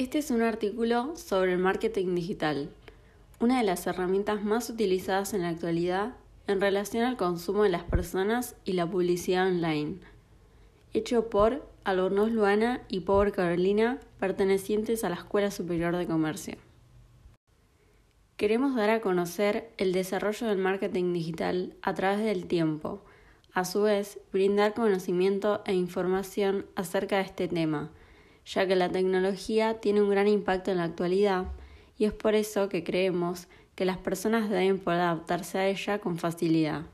Este es un artículo sobre el marketing digital, una de las herramientas más utilizadas en la actualidad en relación al consumo de las personas y la publicidad online, hecho por Albornoz Luana y Power Carolina, pertenecientes a la Escuela Superior de Comercio. Queremos dar a conocer el desarrollo del marketing digital a través del tiempo, a su vez brindar conocimiento e información acerca de este tema, ya que la tecnología tiene un gran impacto en la actualidad y es por eso que creemos que las personas deben poder adaptarse a ella con facilidad.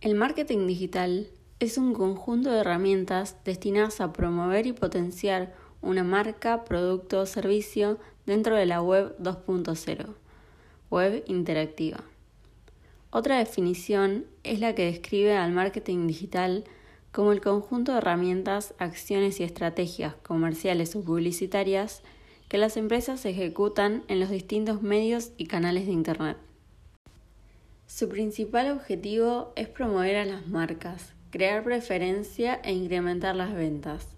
El marketing digital es un conjunto de herramientas destinadas a promover y potenciar una marca, producto o servicio dentro de la web 2.0, web interactiva. Otra definición es la que describe al marketing digital como el conjunto de herramientas, acciones y estrategias comerciales o publicitarias que las empresas ejecutan en los distintos medios y canales de Internet. Su principal objetivo es promover a las marcas, crear preferencia e incrementar las ventas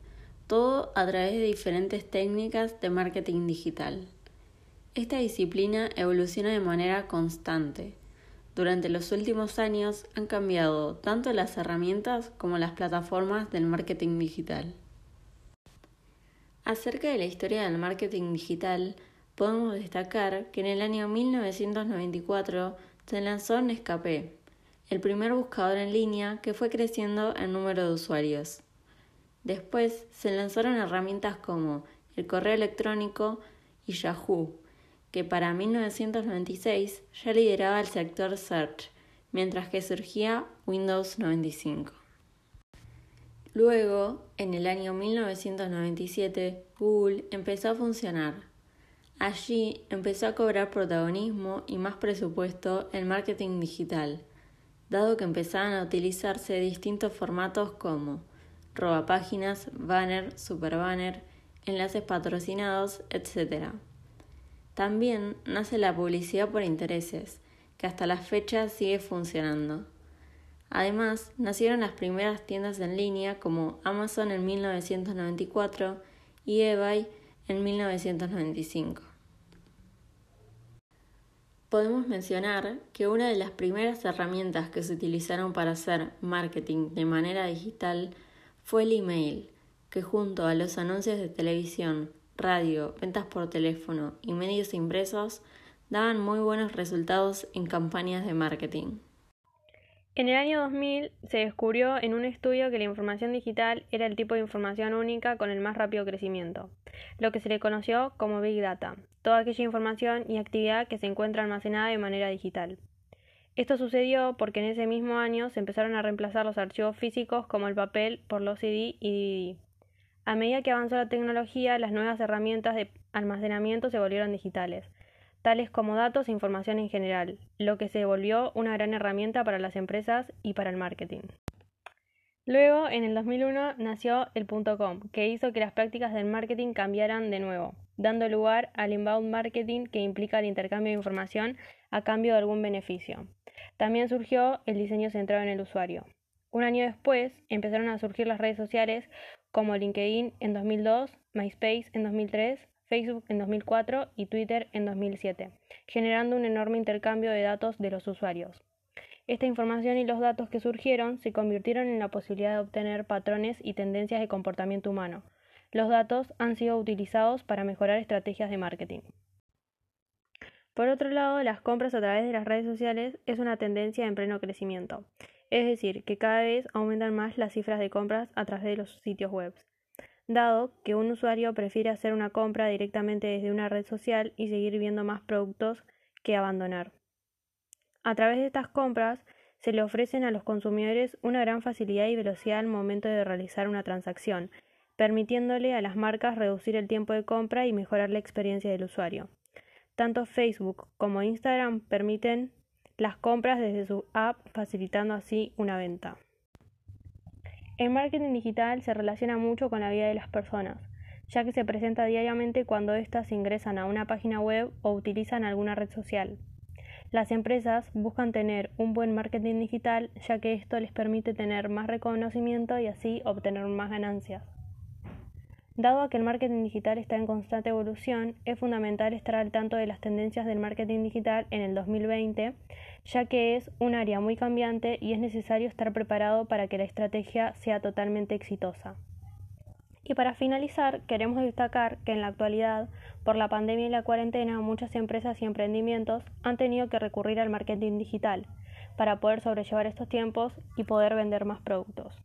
todo a través de diferentes técnicas de marketing digital. Esta disciplina evoluciona de manera constante. Durante los últimos años han cambiado tanto las herramientas como las plataformas del marketing digital. Acerca de la historia del marketing digital, podemos destacar que en el año 1994 se lanzó Nescapé, el primer buscador en línea que fue creciendo en número de usuarios. Después se lanzaron herramientas como el correo electrónico y Yahoo, que para 1996 ya lideraba el sector search, mientras que surgía Windows 95. Luego, en el año 1997, Google empezó a funcionar. Allí empezó a cobrar protagonismo y más presupuesto el marketing digital, dado que empezaban a utilizarse distintos formatos como roba páginas, banner, super banner, enlaces patrocinados, etc. También nace la publicidad por intereses, que hasta la fecha sigue funcionando. Además, nacieron las primeras tiendas en línea como Amazon en 1994 y eBay en 1995. Podemos mencionar que una de las primeras herramientas que se utilizaron para hacer marketing de manera digital fue el email, que junto a los anuncios de televisión, radio, ventas por teléfono y medios impresos daban muy buenos resultados en campañas de marketing. En el año 2000 se descubrió en un estudio que la información digital era el tipo de información única con el más rápido crecimiento, lo que se le conoció como Big Data, toda aquella información y actividad que se encuentra almacenada de manera digital. Esto sucedió porque en ese mismo año se empezaron a reemplazar los archivos físicos como el papel por los CD y DVD. A medida que avanzó la tecnología, las nuevas herramientas de almacenamiento se volvieron digitales, tales como datos e información en general, lo que se volvió una gran herramienta para las empresas y para el marketing. Luego, en el 2001, nació el .com, que hizo que las prácticas del marketing cambiaran de nuevo, dando lugar al inbound marketing que implica el intercambio de información a cambio de algún beneficio. También surgió el diseño centrado en el usuario. Un año después empezaron a surgir las redes sociales como LinkedIn en 2002, MySpace en 2003, Facebook en 2004 y Twitter en 2007, generando un enorme intercambio de datos de los usuarios. Esta información y los datos que surgieron se convirtieron en la posibilidad de obtener patrones y tendencias de comportamiento humano. Los datos han sido utilizados para mejorar estrategias de marketing. Por otro lado, las compras a través de las redes sociales es una tendencia en pleno crecimiento, es decir, que cada vez aumentan más las cifras de compras a través de los sitios web, dado que un usuario prefiere hacer una compra directamente desde una red social y seguir viendo más productos que abandonar. A través de estas compras se le ofrecen a los consumidores una gran facilidad y velocidad al momento de realizar una transacción, permitiéndole a las marcas reducir el tiempo de compra y mejorar la experiencia del usuario. Tanto Facebook como Instagram permiten las compras desde su app, facilitando así una venta. El marketing digital se relaciona mucho con la vida de las personas, ya que se presenta diariamente cuando éstas ingresan a una página web o utilizan alguna red social. Las empresas buscan tener un buen marketing digital, ya que esto les permite tener más reconocimiento y así obtener más ganancias. Dado que el marketing digital está en constante evolución, es fundamental estar al tanto de las tendencias del marketing digital en el 2020, ya que es un área muy cambiante y es necesario estar preparado para que la estrategia sea totalmente exitosa. Y para finalizar, queremos destacar que en la actualidad, por la pandemia y la cuarentena, muchas empresas y emprendimientos han tenido que recurrir al marketing digital para poder sobrellevar estos tiempos y poder vender más productos.